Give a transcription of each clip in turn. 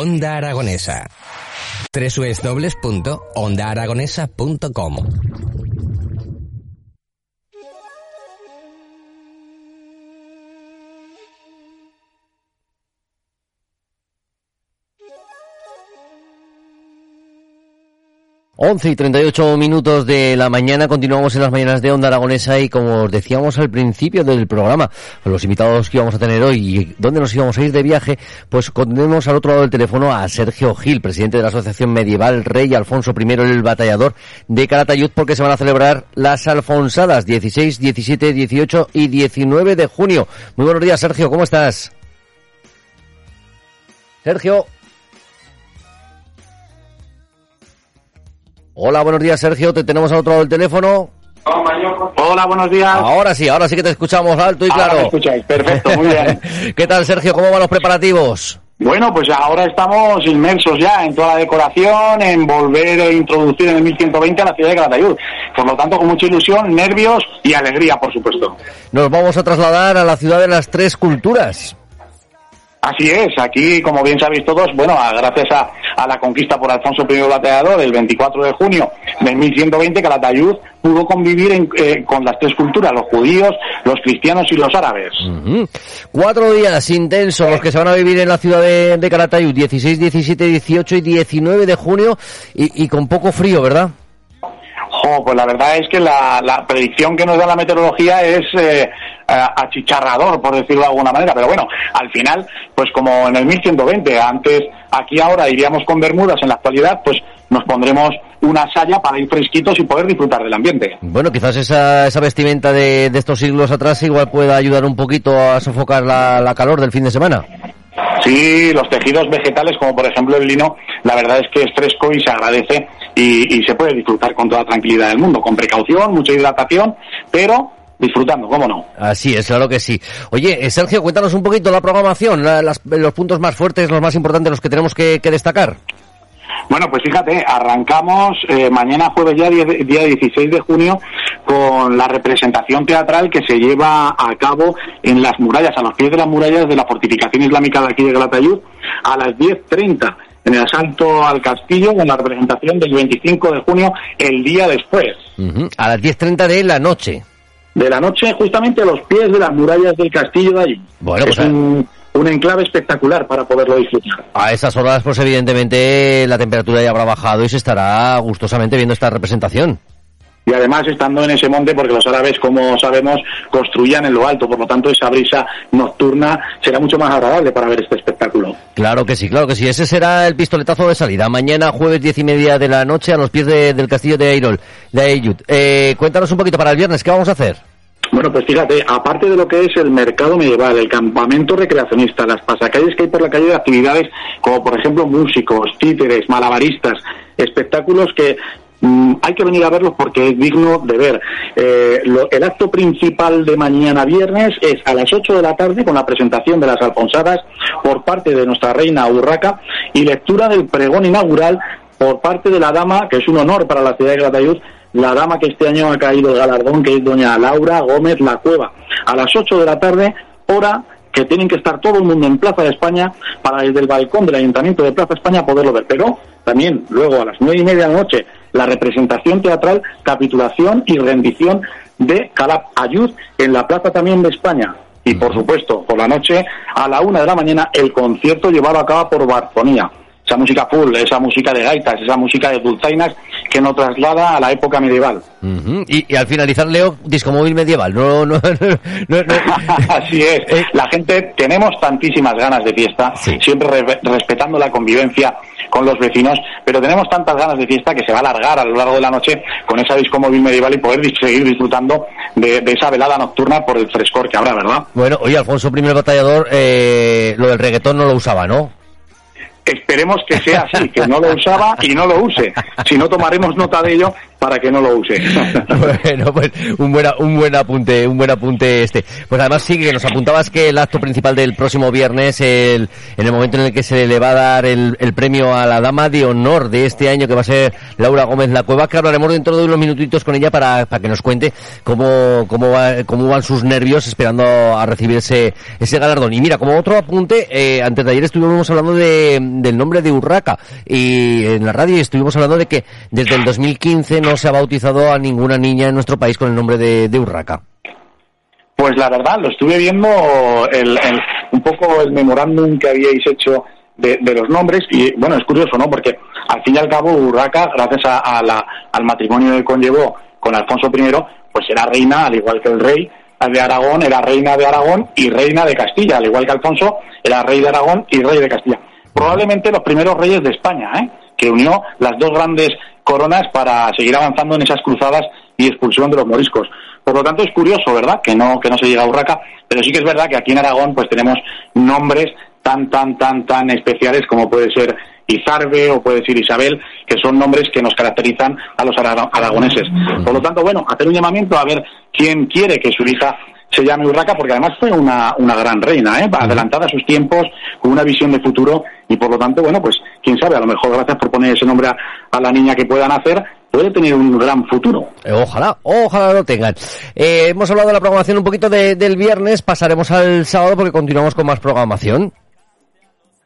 Onda Aragonesa. www.ondaaragonesa.com 11 y 38 minutos de la mañana, continuamos en las mañanas de Onda Aragonesa y como os decíamos al principio del programa, los invitados que íbamos a tener hoy y dónde nos íbamos a ir de viaje, pues tenemos al otro lado del teléfono a Sergio Gil, presidente de la Asociación Medieval Rey Alfonso I el Batallador de Calatayud, porque se van a celebrar las Alfonsadas 16, 17, 18 y 19 de junio. Muy buenos días, Sergio, ¿cómo estás? Sergio. Hola, buenos días, Sergio. Te tenemos al otro lado del teléfono. Hola, buenos días. Ahora sí, ahora sí que te escuchamos alto y Ahora claro. me escucháis, perfecto, muy bien. ¿Qué tal, Sergio? ¿Cómo van los preparativos? Bueno, pues ahora estamos inmersos ya en toda la decoración, en volver a introducir en el 1120 a la ciudad de Calatayud. Por lo tanto, con mucha ilusión, nervios y alegría, por supuesto. Nos vamos a trasladar a la ciudad de las tres culturas. Así es, aquí, como bien sabéis todos, bueno, gracias a, a la conquista por Alfonso I Bateador el 24 de junio de 1120, Calatayud pudo convivir en- eh, con las tres culturas, los judíos, los cristianos y los árabes. Cuatro días intensos los que se van a vivir en la ciudad de, de Calatayud, 16, 17, 18 y 19 de junio y, y con poco frío, ¿verdad? Jo, pues la verdad es que la, la predicción que nos da la meteorología es eh, achicharrador, por decirlo de alguna manera. Pero bueno, al final, pues como en el 1120, antes, aquí ahora iríamos con bermudas, en la actualidad, pues nos pondremos una saya para ir fresquitos y poder disfrutar del ambiente. Bueno, quizás esa, esa vestimenta de, de estos siglos atrás igual pueda ayudar un poquito a sofocar la, la calor del fin de semana. Sí, los tejidos vegetales, como por ejemplo el lino, la verdad es que es fresco y se agradece y, y se puede disfrutar con toda tranquilidad del mundo, con precaución, mucha hidratación, pero disfrutando, ¿cómo no? Así es, claro que sí. Oye, eh, Sergio, cuéntanos un poquito la programación, la- las- los puntos más fuertes, los más importantes, los que tenemos que, que destacar. Bueno, pues fíjate, arrancamos eh, mañana jueves ya, día 16 de junio, con la representación teatral que se lleva a cabo en las murallas, a los pies de las murallas de la fortificación islámica de aquí de Calatayud, a las 10.30 en el asalto al castillo, con la representación del 25 de junio, el día después. A las 10.30 de la noche. De la noche, justamente a los pies de las murallas del castillo de allí. Bueno, es pues, un, un enclave espectacular para poderlo disfrutar. A esas horas, pues evidentemente la temperatura ya habrá bajado y se estará gustosamente viendo esta representación. Y además estando en ese monte porque los árabes como sabemos construían en lo alto por lo tanto esa brisa nocturna será mucho más agradable para ver este espectáculo Claro que sí, claro que sí. Ese será el pistoletazo de salida. Mañana, jueves, diez y media de la noche, a los pies de- del castillo de Airol, de Ayut. Eh, cuéntanos un poquito para el viernes, ¿qué vamos a hacer? bueno pues fíjate aparte de lo que es el mercado medieval el campamento recreacionista las pasacalles que hay por la calle de actividades como por ejemplo músicos títeres malabaristas espectáculos que mm, hay que venir a verlos porque es digno de ver. Eh, el acto principal de mañana viernes es a las 8 de la tarde con la presentación de las alfonsadas por parte de nuestra reina Urraca y lectura del pregón inaugural por parte de la dama, que es un honor para la ciudad de Gratayud, la dama que este año ha caído el galardón, que es doña Laura Gómez La Cueva. A las 8 de la tarde, hora que tienen que estar todo el mundo en Plaza de España para desde el balcón del Ayuntamiento de Plaza España poderlo ver. Pero también luego a las nueve y media de la noche la representación teatral, capitulación y rendición de Calab Ayud en la Plaza también de España. Y por supuesto, por la noche a la una de la mañana el concierto llevado a cabo por Bartonía. Esa música full, esa música de gaitas, esa música de dulzainas que nos traslada a la época medieval. Y, y al finalizar, Leo, disco móvil medieval. No, no, no. Así es. Eh, La gente, tenemos tantísimas ganas de fiesta, Sí. siempre re- respetando la convivencia con los vecinos, pero tenemos tantas ganas de fiesta que se va a alargar a lo largo de la noche con esa disco móvil medieval y poder seguir disfrutando de, de esa velada nocturna por el frescor que habrá, ¿verdad? Bueno, oye, Alfonso I el batallador, eh, lo del reggaetón no lo usaba, ¿no? esperemos que sea así, que no lo usaba y no lo use. Si no tomaremos nota de ello para que no lo use. bueno, pues un buen, un buen apunte, un buen apunte este. Pues además sí que nos apuntabas que el acto principal del próximo viernes, el, en el momento en el que se le va a dar el, el premio a la dama de honor de este año, que va a ser Laura Gómez La Cueva, que hablaremos dentro de unos minutitos con ella para, para que nos cuente cómo, cómo, va, cómo van sus nervios esperando a recibir ese, ese galardón. Y mira, como otro apunte, eh, antes de ayer estuvimos hablando de, del nombre de Urraca y en la radio estuvimos hablando de que desde el 2015 no se ha bautizado a ninguna niña en nuestro país con el nombre de, de Urraca. Pues la verdad, lo estuve viendo el, el, un poco el memorándum que habíais hecho de, de, los nombres y bueno, es curioso, ¿no? Porque al fin y al cabo Urraca, gracias a, a la, al matrimonio que conllevó con Alfonso I, pues era reina, al igual que el rey de Aragón, era reina de Aragón y reina de Castilla, al igual que Alfonso, era rey de Aragón y rey de Castilla. Probablemente los primeros reyes de España, ¿eh? Que unió las dos grandes coronas para seguir avanzando en esas cruzadas y expulsión de los moriscos. Por lo tanto, es curioso, ¿verdad?, que no, que no se llega a Urraca, pero sí que es verdad que aquí en Aragón pues tenemos nombres tan, tan, tan, tan especiales como puede ser Izarbe o puede ser Isabel, que son nombres que nos caracterizan a los aragoneses. Por lo tanto, bueno, hacer un llamamiento a ver quién quiere que su hija se llame Urraca, porque además fue una, una gran reina, ¿eh? adelantada a sus tiempos, con una visión de futuro, y por lo tanto, bueno, pues quién sabe, a lo mejor gracias por poner ese nombre a, a la niña que pueda nacer, puede tener un gran futuro. Eh, ojalá, ojalá lo tengan. Eh, hemos hablado de la programación un poquito de, del viernes, pasaremos al sábado porque continuamos con más programación.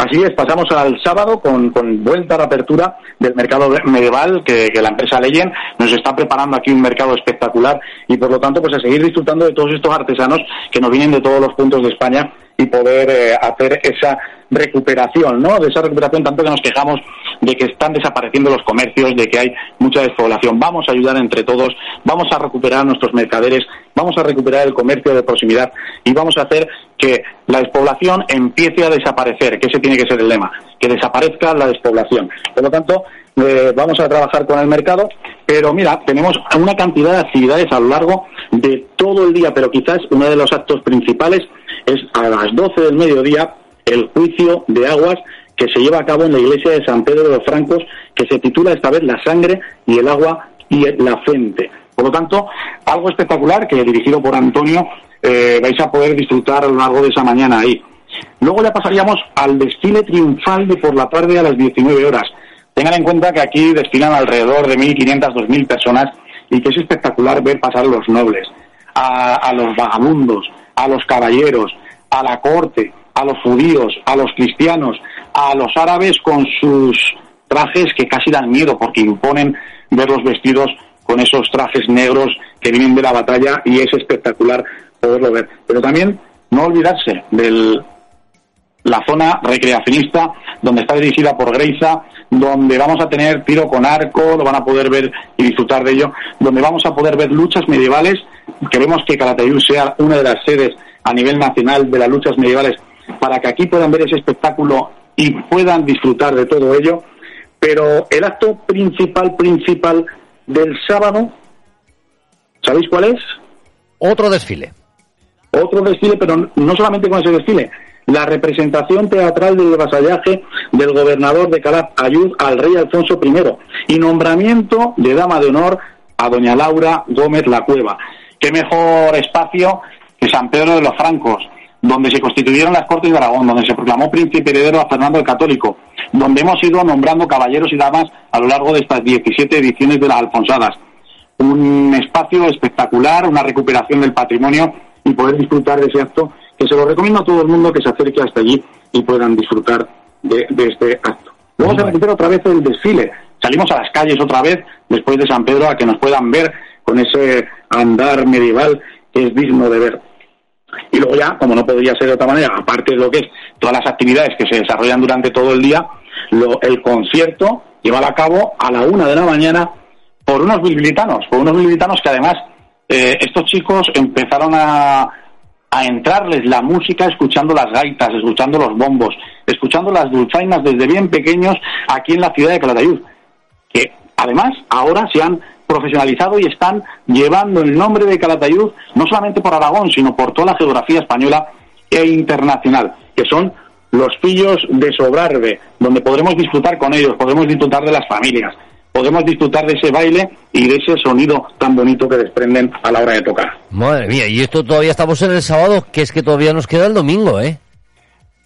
Así es, pasamos al sábado con, vuelta a la apertura del mercado medieval que, que, la empresa Leyen nos está preparando aquí un mercado espectacular y por lo tanto pues a seguir disfrutando de todos estos artesanos que nos vienen de todos los puntos de España y poder eh, hacer esa recuperación, ¿no? De esa recuperación tanto que nos quejamos de que están desapareciendo los comercios, de que hay mucha despoblación. Vamos a ayudar entre todos, vamos a recuperar nuestros mercaderes, vamos a recuperar el comercio de proximidad y vamos a hacer que la despoblación empiece a desaparecer, que ese tiene que ser el lema, que desaparezca la despoblación. Por lo tanto, eh, vamos a trabajar con el mercado, pero mira, tenemos una cantidad de actividades a lo largo de todo el día, pero quizás uno de los actos principales es a las 12 del mediodía el juicio de aguas que se lleva a cabo en la iglesia de San Pedro de los Francos, que se titula esta vez La sangre y el agua y la fuente. Por lo tanto, algo espectacular que dirigido por Antonio eh, vais a poder disfrutar a lo largo de esa mañana ahí. Luego ya pasaríamos al desfile triunfal de por la tarde a las 19 horas. Tengan en cuenta que aquí desfilan alrededor de 1.500, 2.000 personas y que es espectacular ver pasar a los nobles, a, a los vagabundos, a los caballeros, a la corte, a los judíos, a los cristianos, a los árabes con sus trajes que casi dan miedo porque imponen verlos vestidos con esos trajes negros que vienen de la batalla y es espectacular poderlo ver. Pero también no olvidarse de la zona recreacionista donde está dirigida por Greiza, donde vamos a tener tiro con arco, lo van a poder ver y disfrutar de ello, donde vamos a poder ver luchas medievales. Queremos que Calatayud sea una de las sedes a nivel nacional de las luchas medievales para que aquí puedan ver ese espectáculo y puedan disfrutar de todo ello. Pero el acto principal, principal del sábado, ¿sabéis cuál es? Otro desfile. Otro desfile, pero no solamente con ese desfile, la representación teatral del vasallaje del gobernador de Calaf Ayud al rey Alfonso I y nombramiento de dama de honor a doña Laura Gómez La Cueva. Qué mejor espacio que San Pedro de los Francos, donde se constituyeron las Cortes de Aragón, donde se proclamó príncipe heredero a Fernando el Católico, donde hemos ido nombrando caballeros y damas a lo largo de estas 17 ediciones de las Alfonsadas. Un espacio espectacular, una recuperación del patrimonio y poder disfrutar de ese acto, que se lo recomiendo a todo el mundo que se acerque hasta allí y puedan disfrutar de, de este acto. Luego se recupera otra vez el desfile. Salimos a las calles otra vez, después de San Pedro, a que nos puedan ver con ese andar medieval que es digno de ver. Y luego ya, como no podría ser de otra manera, aparte de lo que es todas las actividades que se desarrollan durante todo el día, lo, el concierto llevado a cabo a la una de la mañana por unos bilbilitanos, por unos bilbilitanos que además eh, estos chicos empezaron a, a entrarles la música escuchando las gaitas, escuchando los bombos, escuchando las dulzainas desde bien pequeños aquí en la ciudad de Calatayud, que además ahora se han profesionalizado y están llevando el nombre de Calatayud no solamente por Aragón, sino por toda la geografía española e internacional, que son los pillos de Sobrarbe, donde podremos disfrutar con ellos, podremos disfrutar de las familias, podemos disfrutar de ese baile y de ese sonido tan bonito que desprenden a la hora de tocar. Madre mía, y esto todavía estamos en el sábado, que es que todavía nos queda el domingo, ¿eh?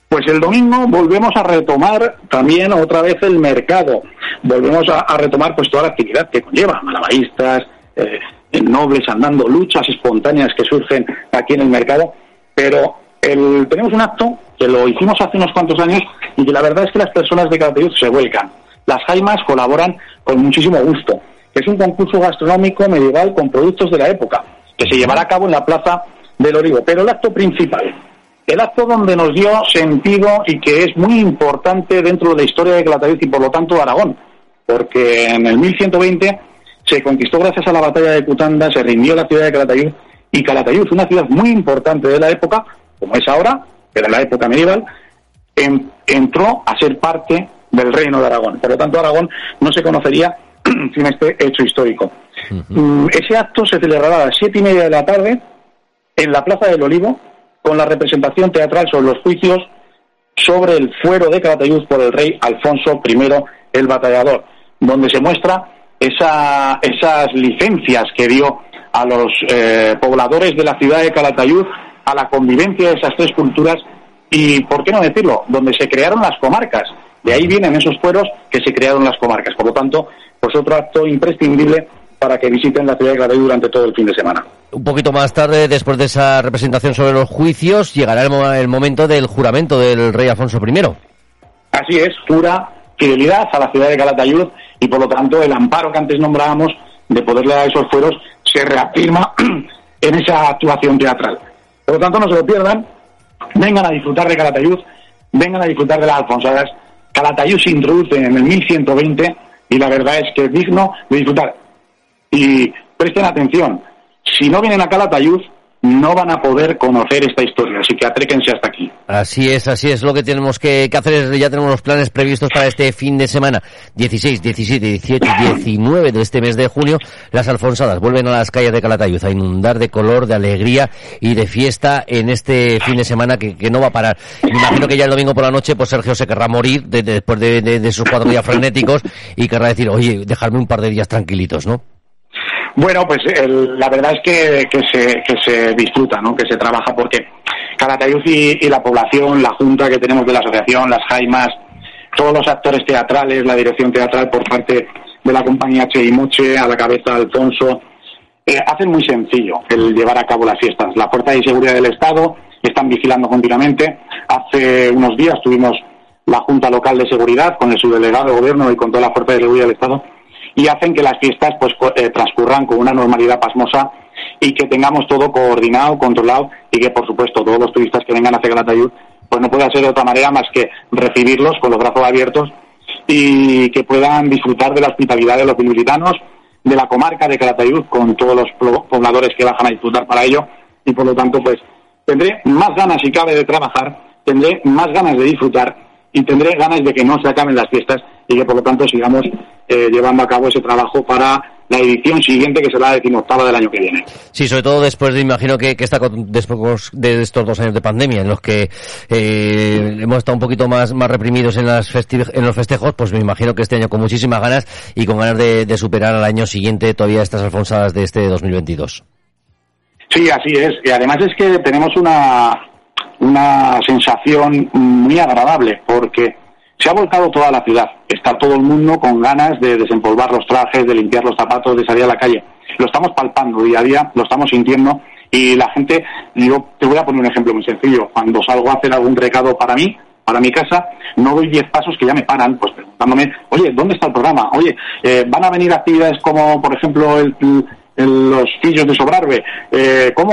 Pues el domingo volvemos a retomar también otra vez el mercado, volvemos a, retomar pues toda la actividad que conlleva, malabaristas, eh, nobles andando, luchas espontáneas que surgen aquí en el mercado, pero el, tenemos un acto que lo hicimos hace unos cuantos años y que la verdad es que las personas de Calatayud se vuelcan. Las Jaimas colaboran con muchísimo gusto. Es un concurso gastronómico medieval con productos de la época, que se llevará a cabo en la Plaza del Origo. Pero el acto principal, el acto donde nos dio sentido y que es muy importante dentro de la historia de Calatayud y por lo tanto de Aragón, porque en el 1120 se conquistó gracias a la batalla de Cutanda, se rindió la ciudad de Calatayud y Calatayud, una ciudad muy importante de la época, como es ahora, pero en la época medieval, entró a ser parte del reino de Aragón. Por lo tanto, Aragón no se conocería sin este hecho histórico. Mm, ese acto se celebrará a las siete y media de la tarde en la Plaza del Olivo, con la representación teatral sobre los juicios sobre el fuero de Calatayud por el rey Alfonso I el Batallador, donde se muestra esa, esas licencias que dio a los eh, pobladores de la ciudad de Calatayud a la convivencia de esas tres culturas y, ¿por qué no decirlo?, donde se crearon las comarcas. De ahí vienen esos fueros que se crearon las comarcas. Por lo tanto, pues otro acto imprescindible para que visiten la ciudad de Calatayud durante todo el fin de semana. Un poquito más tarde, después de esa representación sobre los juicios, llegará el, momento del juramento del rey Alfonso I. Así es, jura fidelidad a la ciudad de Calatayud y por lo tanto el amparo que antes nombrábamos de poderle dar esos fueros se reafirma en esa actuación teatral. Por lo tanto, no se lo pierdan, vengan a disfrutar de Calatayud, vengan a disfrutar de las Alfonsadas. Calatayud se introduce en el 1120 y la verdad es que es digno de disfrutar. Y presten atención, si no vienen a Calatayud, no van a poder conocer esta historia, así que atréquense hasta aquí. Así es, así es lo que tenemos que, hacer, ya tenemos los planes previstos para este fin de semana, 16, 17, 18 y 19 de este mes de junio, las Alfonsadas vuelven a las calles de Calatayud a inundar de color, de alegría y de fiesta en este fin de semana que, no va a parar. Me imagino que ya el domingo por la noche, pues Sergio se querrá morir después de, de, sus cuatro días frenéticos y querrá decir, oye, dejarme un par de días tranquilitos, ¿no? Bueno, pues la verdad es que, que, se, que se disfruta, ¿no? que se trabaja porque Calatayud y, y, la población, la junta que tenemos de la asociación, las Jaimas, todos los actores teatrales, la dirección teatral por parte de la compañía Che y Moche, a la cabeza Alfonso, eh, hacen muy sencillo el llevar a cabo las fiestas. La Fuerza de Seguridad del Estado están vigilando continuamente. Hace unos días tuvimos la Junta Local de Seguridad con el subdelegado de Gobierno y con toda la Fuerza de Seguridad del Estado y hacen que las fiestas pues eh, transcurran con una normalidad pasmosa y que tengamos todo coordinado, controlado y que por supuesto todos los turistas que vengan a Calatayud pues no pueda ser de otra manera más que recibirlos con los brazos abiertos y que puedan disfrutar de la hospitalidad de los bilbilitanos, de la comarca de Calatayud con todos los pobladores que bajan a disfrutar para ello. Y por lo tanto pues tendré más ganas si cabe de trabajar, tendré más ganas de disfrutar y tendré ganas de que no se acaben las fiestas y que por lo tanto sigamos eh, llevando a cabo ese trabajo para la edición siguiente que será la decimoctava del año que viene. Sí, sobre todo después de, imagino que, que está después de estos dos años de pandemia en los que eh, hemos estado un poquito más, más reprimidos en, las en los festejos, pues me imagino que este año con muchísimas ganas y con ganas de, de superar al año siguiente todavía estas alfonsadas de este 2022. Sí, así es. Y además es que tenemos una, una sensación muy agradable porque se ha volcado toda la ciudad. Está todo el mundo con ganas de desempolvar los trajes, de limpiar los zapatos, de salir a la calle. Lo estamos palpando día a día, lo estamos sintiendo y la gente, yo te voy a poner un ejemplo muy sencillo. Cuando salgo a hacer algún recado para mí, para mi casa, no doy diez pasos que ya me paran, pues preguntándome, oye, ¿dónde está el programa? Oye, eh, ¿van a venir actividades como, por ejemplo, el, los fillos de Sobrarbe? Eh, ¿cómo,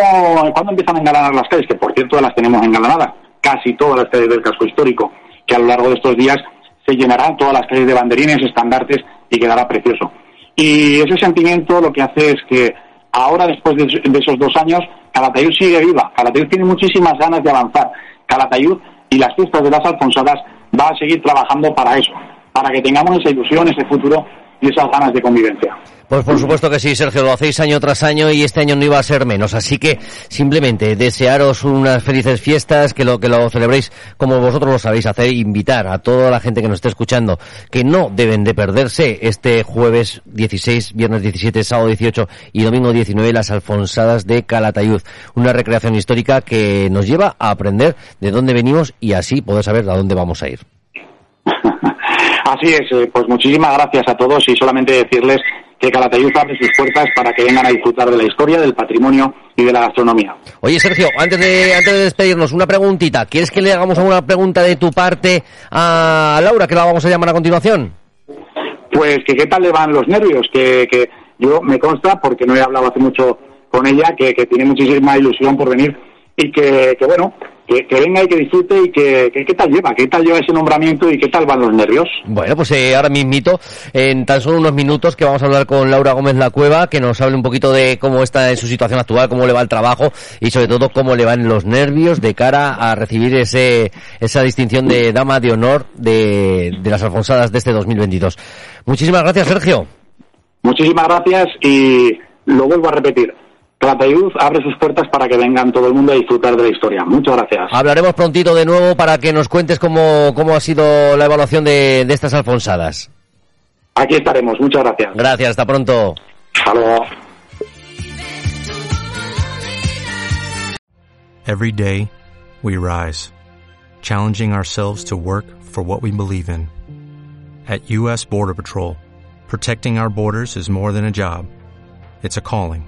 ¿Cuándo empiezan a engalanar las calles? Que, por cierto, las tenemos engalanadas, casi todas las calles del casco histórico que a lo largo de estos días se llenarán todas las calles de banderines, estandartes y quedará precioso. Y ese sentimiento lo que hace es que ahora, después de, esos dos años, Calatayud sigue viva. Calatayud tiene muchísimas ganas de avanzar. Calatayud y las fiestas de las Alfonsadas va a seguir trabajando para eso, para que tengamos esa ilusión, ese futuro y esas ganas de convivencia. Pues por supuesto que sí, Sergio, lo hacéis año tras año y este año no iba a ser menos. Así que simplemente desearos unas felices fiestas, que lo que lo celebréis como vosotros lo sabéis hacer, invitar a toda la gente que nos esté escuchando que no deben de perderse este jueves 16, viernes 17, sábado 18 y domingo 19 las Alfonsadas de Calatayud. Una recreación histórica que nos lleva a aprender de dónde venimos y así poder saber a dónde vamos a ir. Así es, eh, pues muchísimas gracias a todos y solamente decirles que Calatayud abre sus puertas para que vengan a disfrutar de la historia, del patrimonio y de la gastronomía. Oye, Sergio, antes de, antes de despedirnos, una preguntita. ¿Quieres que le hagamos alguna pregunta de tu parte a Laura, que la vamos a llamar a continuación? Pues que qué tal le van los nervios, que, que yo me consta, porque no he hablado hace mucho con ella, que, que tiene muchísima ilusión por venir y que, que bueno, que, que, venga y que disfrute y que, qué tal lleva, qué tal lleva ese nombramiento y qué tal van los nervios. Bueno, pues eh, ahora mismito, en tan solo unos minutos que vamos a hablar con Laura Gómez La Cueva, que nos hable un poquito de cómo está en su situación actual, cómo le va el trabajo y sobre todo cómo le van los nervios de cara a recibir ese, esa distinción de dama de honor de, de las Alfonsadas de este 2022. Muchísimas gracias, Sergio. Muchísimas gracias y lo vuelvo a repetir Calatayud abre sus puertas para que vengan todo el mundo a disfrutar de la historia. Muchas gracias. Hablaremos prontito de nuevo para que nos cuentes cómo, cómo ha sido la evaluación de, de estas alfonsadas. Aquí estaremos. Muchas gracias. Gracias. Hasta pronto. Hasta luego. Every day, we rise, challenging ourselves to work for what we believe in. At U.S. Border Patrol, protecting our borders is more than a job. It's a calling.